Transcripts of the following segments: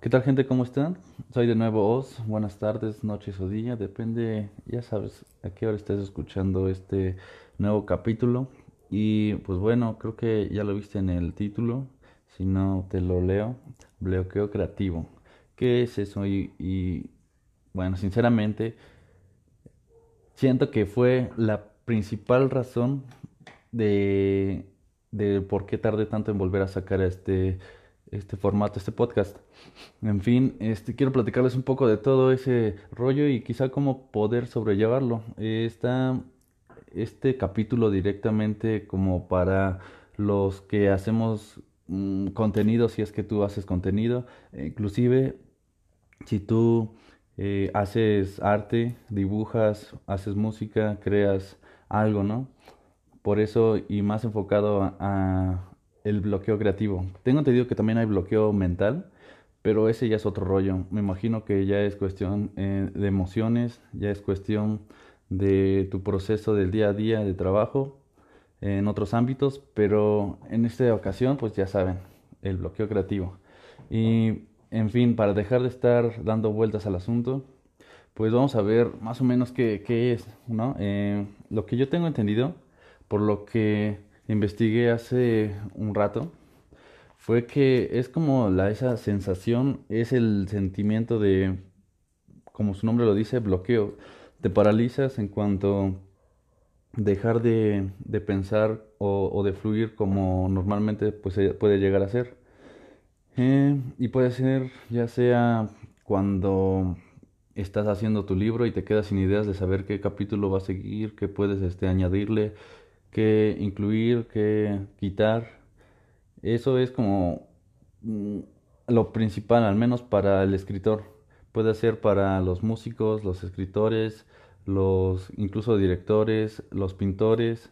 ¿Qué tal gente? ¿Cómo están? Soy de nuevo Oz. Buenas tardes, noches o día. Depende, ya sabes, a qué hora estés escuchando este nuevo capítulo. Y pues bueno, creo que ya lo viste en el título. Si no, te lo leo. Bloqueo creativo. ¿Qué es eso? Y, y bueno, sinceramente, siento que fue la principal razón de, de por qué tardé tanto en volver a sacar este este formato, este podcast. En fin, este, quiero platicarles un poco de todo ese rollo y quizá cómo poder sobrellevarlo. está este capítulo directamente como para los que hacemos mm, contenido, si es que tú haces contenido, inclusive si tú eh, haces arte, dibujas, haces música, creas algo, ¿no? Por eso y más enfocado a, el bloqueo creativo. Tengo entendido que también hay bloqueo mental, pero ese ya es otro rollo. Me imagino que ya es cuestión eh, de emociones, ya es cuestión de tu proceso del día a día de trabajo en otros ámbitos, pero en esta ocasión pues ya saben, el bloqueo creativo. Y en fin, para dejar de estar dando vueltas al asunto, pues vamos a ver más o menos qué, es, ¿no? Eh, lo que yo tengo entendido, por lo que investigué hace un rato fue que es como la, esa sensación, es el sentimiento de, como su nombre lo dice, bloqueo. Te paralizas en cuanto dejar de, de pensar o, de fluir como normalmente pues, puede llegar a ser. Eh, y puede ser ya sea cuando estás haciendo tu libro y te quedas sin ideas de saber qué capítulo va a seguir, qué puedes este, añadirle, qué incluir, qué quitar. Eso es como mm, lo principal, al menos para el escritor. Puede ser para los músicos, los escritores, los incluso directores, los pintores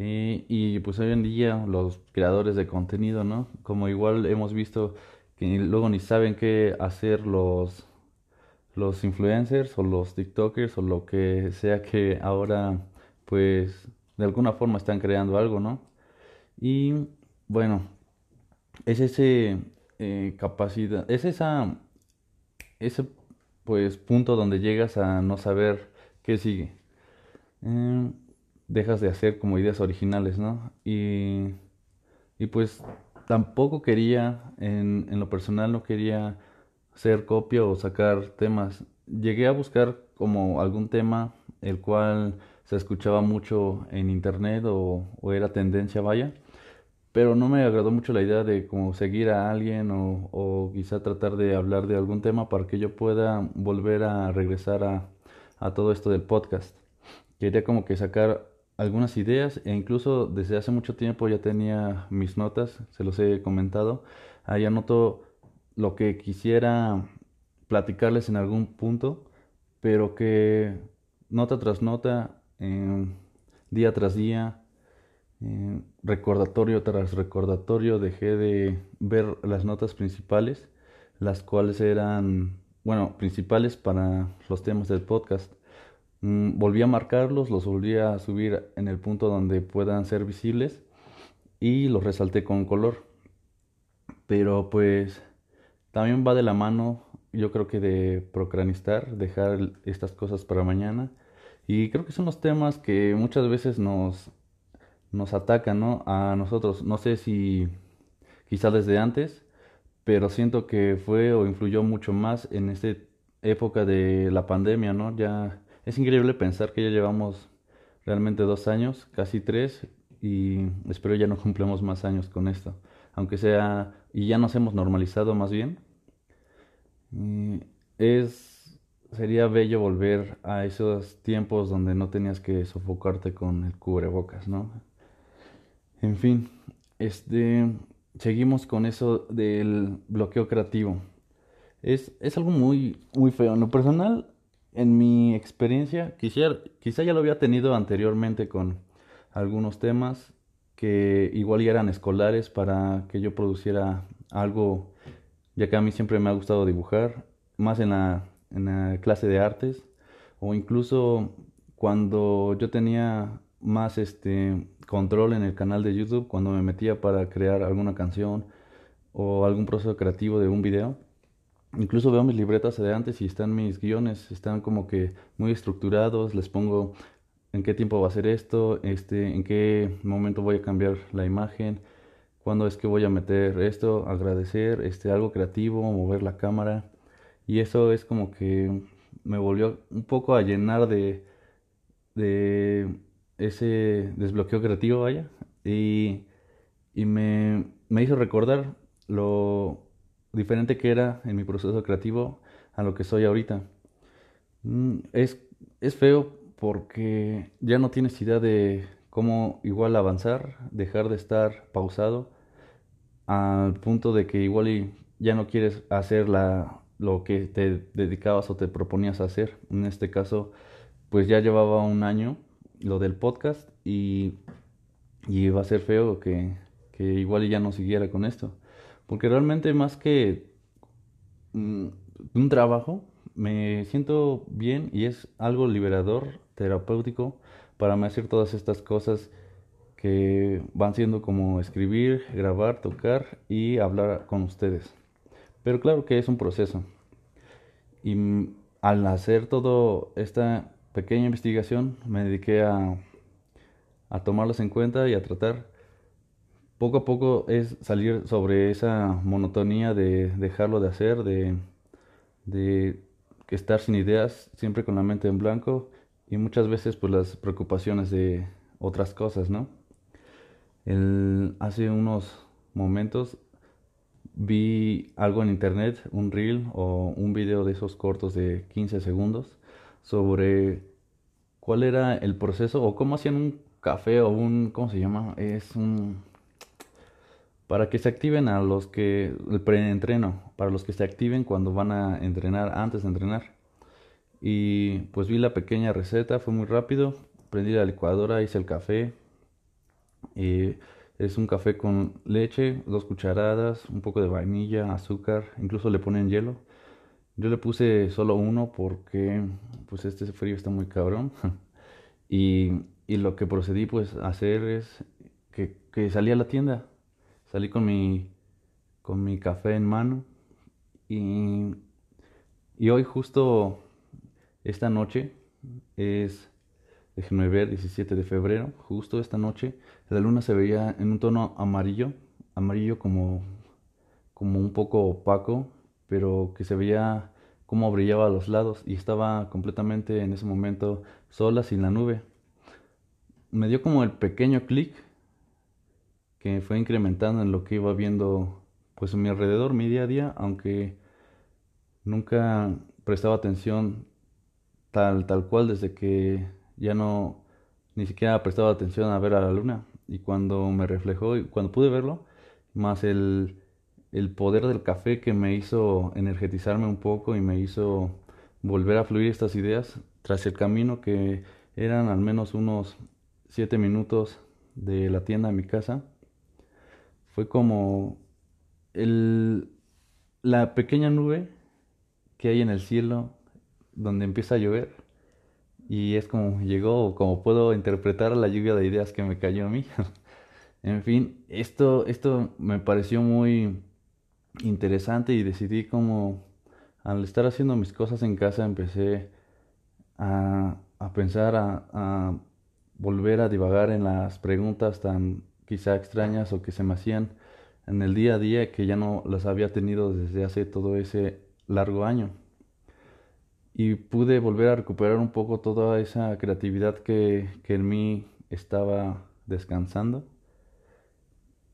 y, pues hoy en día los creadores de contenido, ¿no? Como igual hemos visto que luego ni saben qué hacer los los influencers o los TikTokers o lo que sea que ahora pues de alguna forma están creando algo, ¿no? Y bueno, es ese eh, capacidad, es esa, ese pues punto donde llegas a no saber qué sigue. Eh, dejas de hacer como ideas originales, ¿no? Y, y pues tampoco quería, en, en lo personal no quería hacer copia o sacar temas. Llegué a buscar como algún tema el cual se escuchaba mucho en internet o, era tendencia, vaya. Pero no me agradó mucho la idea de como seguir a alguien o, o quizá tratar de hablar de algún tema para que yo pueda volver a regresar a, a todo esto del podcast. Quería como que sacar algunas ideas e incluso desde hace mucho tiempo ya tenía mis notas, se los he comentado. Ahí anoto lo que quisiera platicarles en algún punto, pero que nota tras nota día tras día, recordatorio tras recordatorio, dejé de ver las notas principales, las cuales eran, bueno, principales para los temas del podcast. Mm, volví a marcarlos, los volví a subir en el punto donde puedan ser visibles y los resalté con color. Pero pues también va de la mano, yo creo que de procranistar, dejar estas cosas para mañana y creo que son los temas que muchas veces nos, nos atacan, ¿no? A nosotros. No sé si quizá desde antes, pero siento que fue o influyó mucho más en esta época de la pandemia, ¿no? Ya es increíble pensar que ya llevamos realmente dos años, casi tres, y espero ya no cumplamos más años con esto. Aunque sea, y ya nos hemos normalizado más bien. es sería bello volver a esos tiempos donde no tenías que sofocarte con el cubrebocas, ¿no? En fin, este, seguimos con eso del bloqueo creativo. Es, es algo muy, muy feo. En lo personal, en mi experiencia, quisiera, quizá ya lo había tenido anteriormente con algunos temas que igual ya eran escolares para que yo produciera algo, ya que a mí siempre me ha gustado dibujar, más en la en la clase de artes o incluso cuando yo tenía más este control en el canal de YouTube, cuando me metía para crear alguna canción o algún proceso creativo de un video, incluso veo mis libretas de antes y están mis guiones, están como que muy estructurados, les pongo en qué tiempo va a ser esto, este, en qué momento voy a cambiar la imagen, cuándo es que voy a meter esto, agradecer, este, algo creativo, mover la cámara. Y eso es como que me volvió un poco a llenar de, de ese desbloqueo creativo, vaya. Y, y me, me hizo recordar lo diferente que era en mi proceso creativo a lo que soy ahorita. Mm, es, es feo porque ya no tienes idea de cómo igual avanzar, dejar de estar pausado al punto de que igual ya no quieres hacer la, lo que te dedicabas o te proponías hacer. En este caso, pues ya llevaba un año lo del podcast y, y iba a ser feo que, que igual ya no siguiera con esto. Porque realmente más que mm, un trabajo, me siento bien y es algo liberador, terapéutico, para me hacer todas estas cosas que van siendo como escribir, grabar, tocar y hablar con ustedes. Pero claro que es un proceso. Y al hacer toda esta pequeña investigación, me dediqué a, a tomarlas en cuenta y a tratar poco a poco es salir sobre esa monotonía de dejarlo de hacer, de, de estar sin ideas, siempre con la mente en blanco y muchas veces pues las preocupaciones de otras cosas, ¿no? Hace unos momentos vi algo en internet, un reel o un video de esos cortos de 15 segundos sobre cuál era el proceso o cómo hacían un café o un, ¿cómo se llama? Es un para que se activen a los que el preentreno, para los que se activen cuando van a entrenar, antes de entrenar. Y pues vi la pequeña receta, fue muy rápido, prendí la licuadora, hice el café. Y es un café con leche, dos cucharadas, un poco de vainilla, azúcar, incluso le ponen hielo. Yo le puse solo uno porque pues este frío está muy cabrón. y, y lo que procedí pues a hacer es que, que salí a la tienda Salí con mi, con mi café en mano y, y hoy justo esta noche es, déjenme ver, 17 de febrero, justo esta noche, la luna se veía en un tono amarillo, amarillo como, como un poco opaco, pero que se veía como brillaba a los lados y estaba completamente en ese momento sola sin la nube. Me dio como el pequeño clic que fue incrementando en lo que iba viendo pues a mi alrededor, mi día a día, aunque nunca prestaba atención tal, tal cual desde que ya no ni siquiera prestaba atención a ver a la luna. Y cuando me reflejó y cuando pude verlo, más el, el poder del café que me hizo energetizarme un poco y me hizo volver a fluir estas ideas tras el camino que eran al menos unos siete minutos de la tienda a mi casa fue como el, la pequeña nube que hay en el cielo donde empieza a llover y es como llegó, como puedo interpretar la lluvia de ideas que me cayó a mí. en fin, esto, esto me pareció muy interesante y decidí como al estar haciendo mis cosas en casa empecé a, a pensar, a, a volver a divagar en las preguntas tan quizá extrañas o que se me hacían en el día a día que ya no las había tenido desde hace todo ese largo año. Y pude volver a recuperar un poco toda esa creatividad que, en mí estaba descansando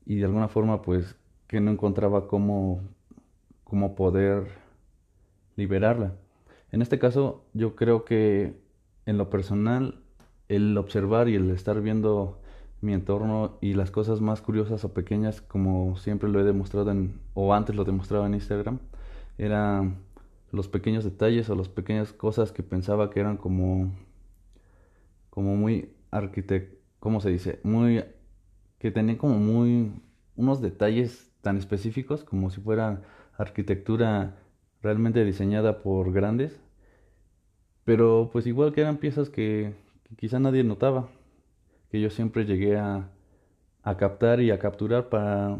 y de alguna forma pues que no encontraba cómo, cómo poder liberarla. En este caso yo creo que en lo personal el observar y el estar viendo mi entorno y las cosas más curiosas o pequeñas, como siempre lo he demostrado en, o antes lo demostraba en Instagram, eran los pequeños detalles o las pequeñas cosas que pensaba que eran como, como muy arquitect, ¿cómo se dice? Muy, que tenían como muy, unos detalles tan específicos como si fuera arquitectura realmente diseñada por grandes, pero pues igual que eran piezas que, quizá nadie notaba que yo siempre llegué a, a captar y a capturar para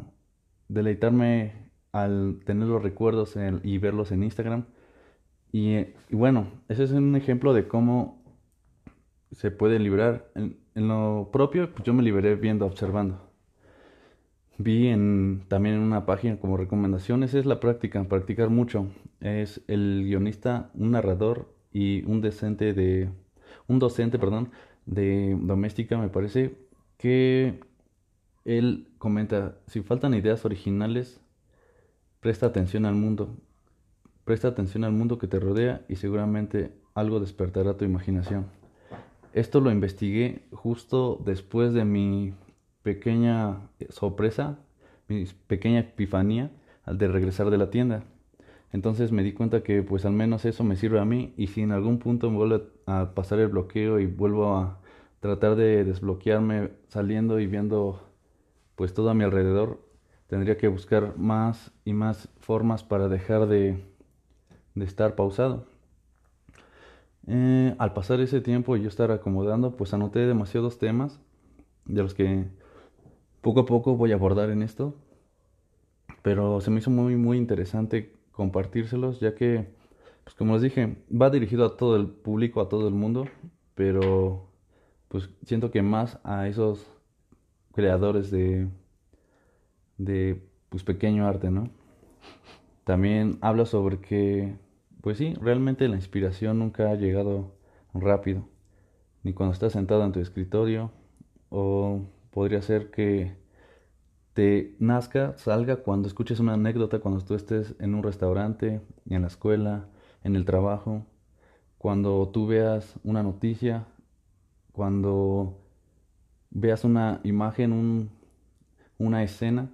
deleitarme al tener los recuerdos y verlos en Instagram. Y, bueno, ese es un ejemplo de cómo se puede librar. En, lo propio, pues yo me liberé viendo, observando. Vi en, también en una página como recomendaciones, es la práctica, practicar mucho. Es el guionista, un narrador y un decente de, un docente, perdón, de doméstica, me parece, que él comenta, si faltan ideas originales, presta atención al mundo, presta atención al mundo que te rodea y seguramente algo despertará tu imaginación. Esto lo investigué justo después de mi pequeña sorpresa, mi pequeña epifanía al de regresar de la tienda. Entonces me di cuenta que pues al menos eso me sirve a mí y si en algún punto me vuelve a pasar el bloqueo y vuelvo a tratar de desbloquearme saliendo y viendo pues todo a mi alrededor, tendría que buscar más y más formas para dejar de, de estar pausado. Eh, al pasar ese tiempo y yo estar acomodando, pues anoté demasiados temas de los que poco a poco voy a abordar en esto. Pero se me hizo muy, muy interesante compartírselos, ya que, pues como les dije, va dirigido a todo el público, a todo el mundo, pero pues siento que más a esos creadores de, de pues pequeño arte, ¿no? También habla sobre que, pues sí, realmente la inspiración nunca ha llegado rápido, ni cuando estás sentado en tu escritorio, o podría ser que te nazca, salga cuando escuches una anécdota, cuando tú estés en un restaurante, en la escuela, en el trabajo, cuando tú veas una noticia, cuando veas una imagen, un, una escena,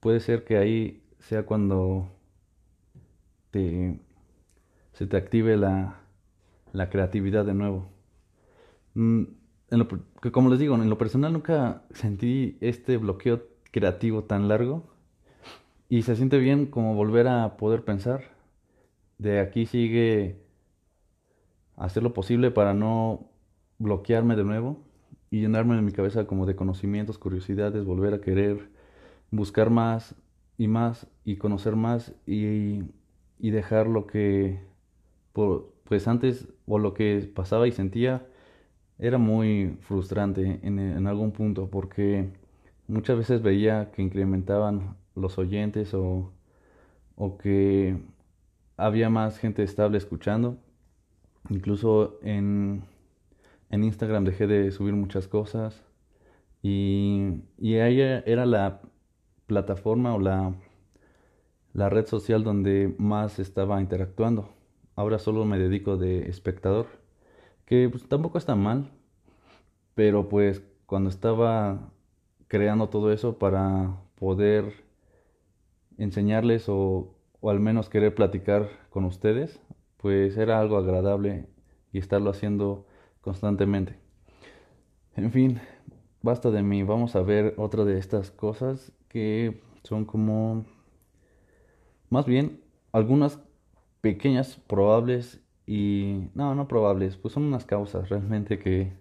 puede ser que ahí sea cuando te, se te active la, la creatividad de nuevo. Mm, en lo, como les digo, en lo personal nunca sentí este bloqueo creativo tan largo y se siente bien como volver a poder pensar. De aquí sigue hacer lo posible para no bloquearme de nuevo y llenarme en mi cabeza como de conocimientos, curiosidades, volver a querer buscar más y más y conocer más y, y dejar lo que pues antes o lo que pasaba y sentía era muy frustrante en, algún punto porque muchas veces veía que incrementaban los oyentes o, o que había más gente estable escuchando. Incluso en, en Instagram dejé de subir muchas cosas y, y ahí era la plataforma o la, la red social donde más estaba interactuando. Ahora solo me dedico de espectador, que pues, tampoco está mal, pero pues cuando estaba creando todo eso para poder enseñarles o, o al menos querer platicar con ustedes, pues era algo agradable y estarlo haciendo constantemente. En fin, basta de mí. Vamos a ver otra de estas cosas que son como, más bien, algunas pequeñas probables y, no, no probables, pues son unas causas realmente que,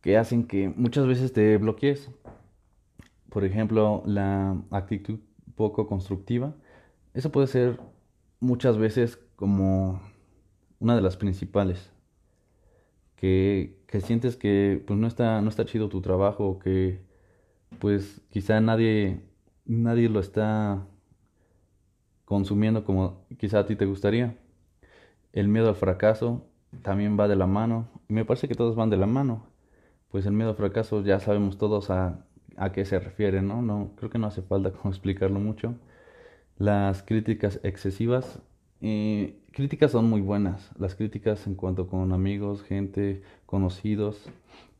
que hacen que muchas veces te bloquees. Por ejemplo, la actitud poco constructiva. Eso puede ser muchas veces como una de las principales que, que sientes que pues no está, no está chido tu trabajo, que pues quizá nadie, nadie lo está consumiendo como quizá a ti te gustaría. El miedo al fracaso también va de la mano. Me parece que todos van de la mano. Pues el miedo al fracaso ya sabemos todos a, a qué se refiere, ¿no? ¿no? Creo que no hace falta como explicarlo mucho. Las críticas excesivas críticas son muy buenas, las críticas en cuanto con amigos, gente, conocidos,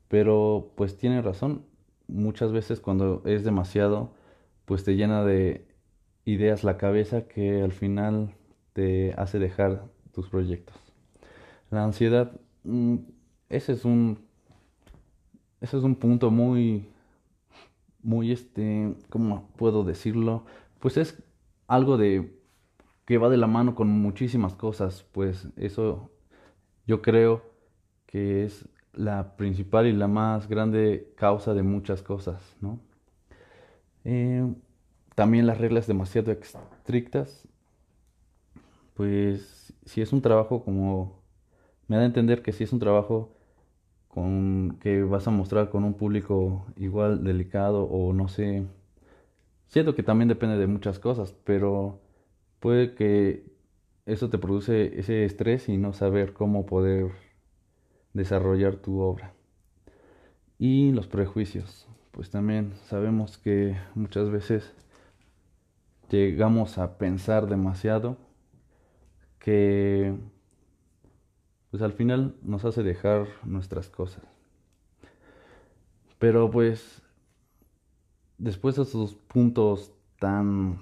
pero pues tiene razón, muchas veces cuando es demasiado, pues te llena de ideas la cabeza que al final te hace dejar tus proyectos. La ansiedad, mm, ese es un, ese es un punto muy, muy este, ¿cómo puedo decirlo? Pues es algo de que va de la mano con muchísimas cosas, pues eso yo creo que es la principal y la más grande causa de muchas cosas, ¿no? Eh, también las reglas demasiado estrictas, pues si es un trabajo como, me da a entender que si es un trabajo con que vas a mostrar con un público igual delicado o no sé, siento que también depende de muchas cosas, pero puede que eso te produce ese estrés y no saber cómo poder desarrollar tu obra. Y los prejuicios, pues también sabemos que muchas veces llegamos a pensar demasiado que pues al final nos hace dejar nuestras cosas. Pero pues después de esos puntos tan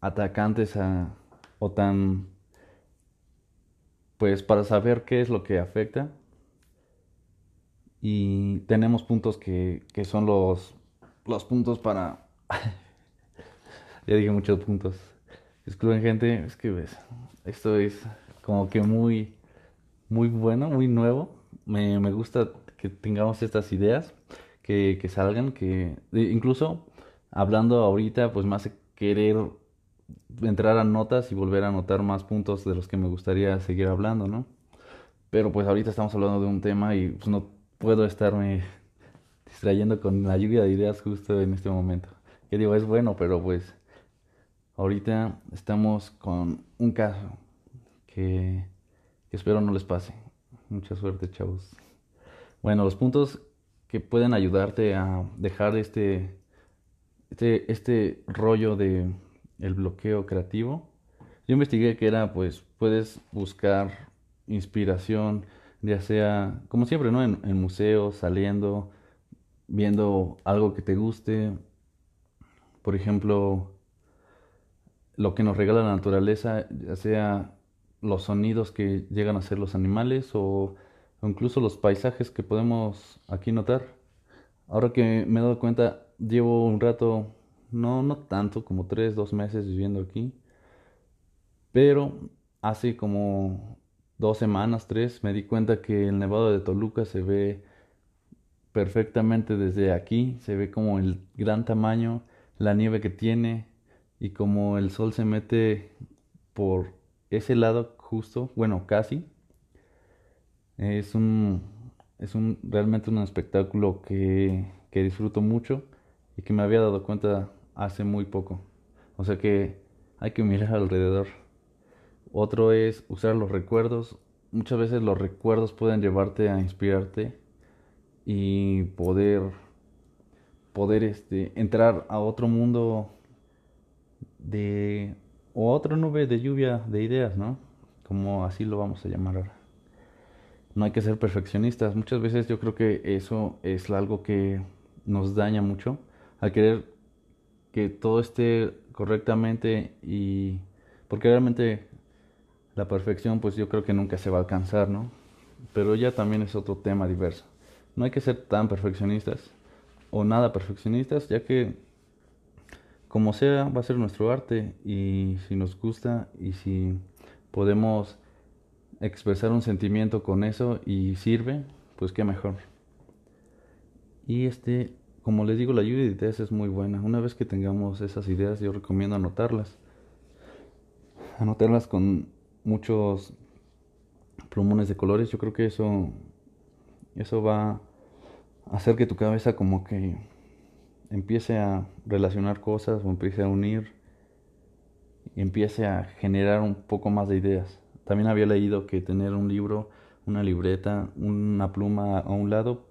atacantes o tan pues para saber qué es lo que afecta y tenemos puntos que, que son los los puntos para ya dije muchos puntos. Excluyen gente, es que ves, esto es como que muy, muy bueno, muy nuevo. Me, me gusta que tengamos estas ideas, que, que salgan, que incluso hablando ahorita, pues más querer entrar a notas y volver a anotar más puntos de los que me gustaría seguir hablando, ¿no? Pero pues ahorita estamos hablando de un tema y pues no puedo estarme distrayendo con la lluvia de ideas justo en este momento. Que digo, es bueno, pero pues Ahorita estamos con un caso que, espero no les pase. Mucha suerte, chavos. Bueno, los puntos que pueden ayudarte a dejar este, este, este rollo de el bloqueo creativo. Yo investigué que era, pues, puedes buscar inspiración, ya sea, como siempre, ¿no? En, en museos, saliendo, viendo algo que te guste. Por ejemplo, lo que nos regala la naturaleza, ya sea los sonidos que llegan a ser los animales o, incluso los paisajes que podemos aquí notar. Ahora que me he dado cuenta, llevo un rato, no, no tanto, como tres, dos meses viviendo aquí, pero hace como dos semanas, tres, me di cuenta que el Nevado de Toluca se ve perfectamente desde aquí, se ve como el gran tamaño, la nieve que tiene, y como el sol se mete por ese lado justo, bueno, casi, es un, es un realmente un espectáculo que, que disfruto mucho y que me había dado cuenta hace muy poco. O sea que hay que mirar alrededor. Otro es usar los recuerdos. Muchas veces los recuerdos pueden llevarte a inspirarte y poder poder este entrar a otro mundo de o otra nube de lluvia de ideas, ¿no? Como así lo vamos a llamar ahora. No hay que ser perfeccionistas. Muchas veces yo creo que eso es algo que nos daña mucho al querer que todo esté correctamente y porque realmente la perfección pues yo creo que nunca se va a alcanzar, ¿no? Pero ya también es otro tema diverso. No hay que ser tan perfeccionistas o nada perfeccionistas, ya que como sea, va a ser nuestro arte y si nos gusta y si podemos expresar un sentimiento con eso y sirve, pues qué mejor. Y este, como les digo, la lluvia de ideas es muy buena. Una vez que tengamos esas ideas, yo recomiendo anotarlas. Anotarlas con muchos plumones de colores. Yo creo que eso, eso va a hacer que tu cabeza como que empiece a relacionar cosas o empiece a unir y empiece a generar un poco más de ideas. También había leído que tener un libro, una libreta, una pluma a un lado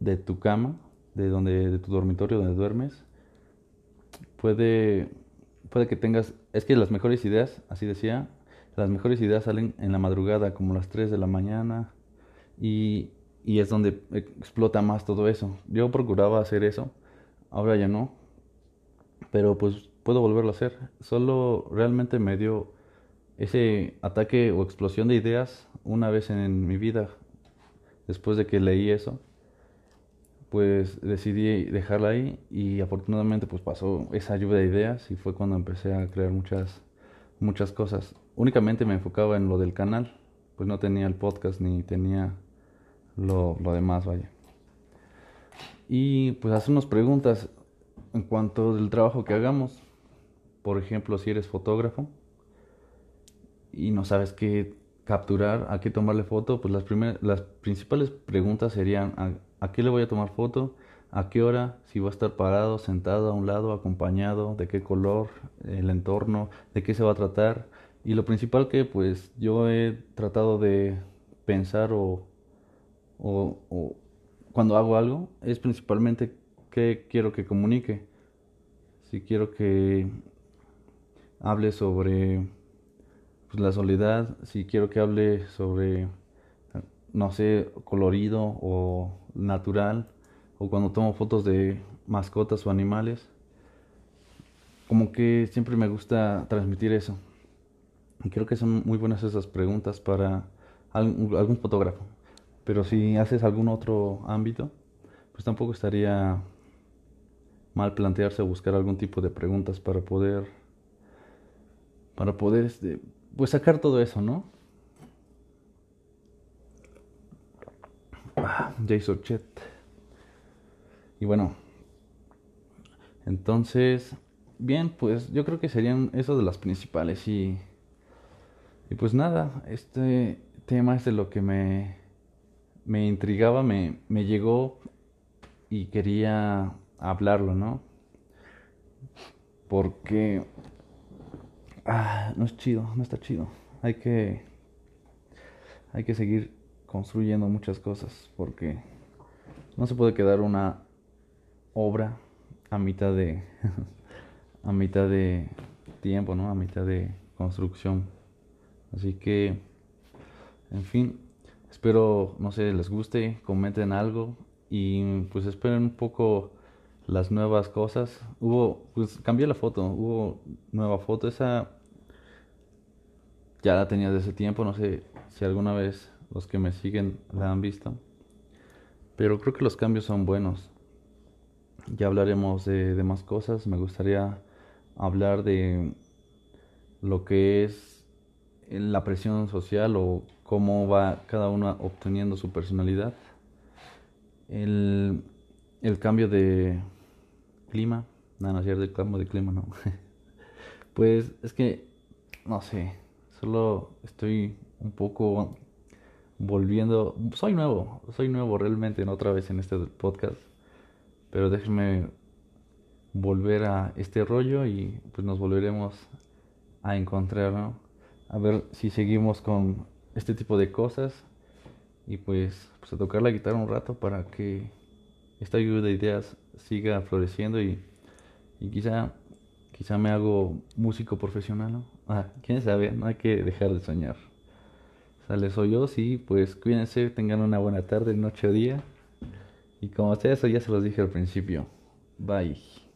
de tu cama, de donde de tu dormitorio donde duermes, puede puede que tengas, es que las mejores ideas, así decía, las mejores ideas salen en la madrugada, como las 3 de la mañana, y y es donde explota más todo eso. Yo procuraba hacer eso, ahora ya no, pero pues puedo volverlo a hacer. Solo realmente me dio ese ataque o explosión de ideas una vez en mi vida, después de que leí eso, pues decidí dejarla ahí y afortunadamente pues pasó esa lluvia de ideas y fue cuando empecé a crear muchas muchas cosas. Únicamente me enfocaba en lo del canal, pues no tenía el podcast ni tenía lo, demás, vaya. Y pues hace unas preguntas. en cuanto del trabajo que hagamos, por ejemplo, si eres fotógrafo y no sabes qué capturar, a qué tomarle foto, pues las, primeras, las principales preguntas serían ¿a, ¿a, qué le voy a tomar foto? ¿A qué hora? Si va a estar parado, sentado a un lado, acompañado, de qué color, el entorno, de qué se va a tratar. Y lo principal que pues yo he tratado de pensar o, o, cuando hago algo es principalmente qué quiero que comunique. Si quiero que hable sobre pues, la soledad, si quiero que hable sobre, no sé, colorido o natural, o cuando tomo fotos de mascotas o animales, como que siempre me gusta transmitir eso. Y creo que son muy buenas esas preguntas para algún fotógrafo. Pero si haces algún otro ámbito, pues tampoco estaría mal plantearse buscar algún tipo de preguntas para poder para poder este pues sacar todo eso, ¿no? Ah, Jason. Y bueno, entonces, bien, pues yo creo que serían esas de las principales y y pues nada, este tema es de lo que me me intrigaba, me, me llegó y quería hablarlo, ¿no? Porque ah, no es chido, no está chido. Hay que hay que seguir construyendo muchas cosas porque no se puede quedar una obra a mitad de a mitad de tiempo, ¿no? A mitad de construcción. Así que en fin, espero no sé, les guste, comenten algo y pues esperen un poco las nuevas cosas. Hubo, pues cambié la foto, hubo nueva foto, esa ya la tenía desde ese tiempo, no sé si alguna vez los que me siguen la han visto, pero creo que los cambios son buenos. Ya hablaremos de, de más cosas, me gustaría hablar de lo que es la presión social o cómo va cada uno obteniendo su personalidad. El, el cambio de clima. No, no es el cambio de clima, no. pues es que, no sé, solo estoy un poco volviendo. Soy nuevo, soy nuevo realmente, no otra vez en este podcast. Pero déjenme volver a este rollo y pues nos volveremos a encontrar, ¿no? A ver si seguimos con este tipo de cosas y pues, pues a tocar la guitarra un rato para que esta lluvia de ideas siga floreciendo y, y quizá, quizá me hago músico profesional, ¿no? Ah, quién sabe, no hay que dejar de soñar. Sale, soy yo, sí, pues cuídense, tengan una buena tarde, noche o día. Y como sea eso, ya se los dije al principio. Bye.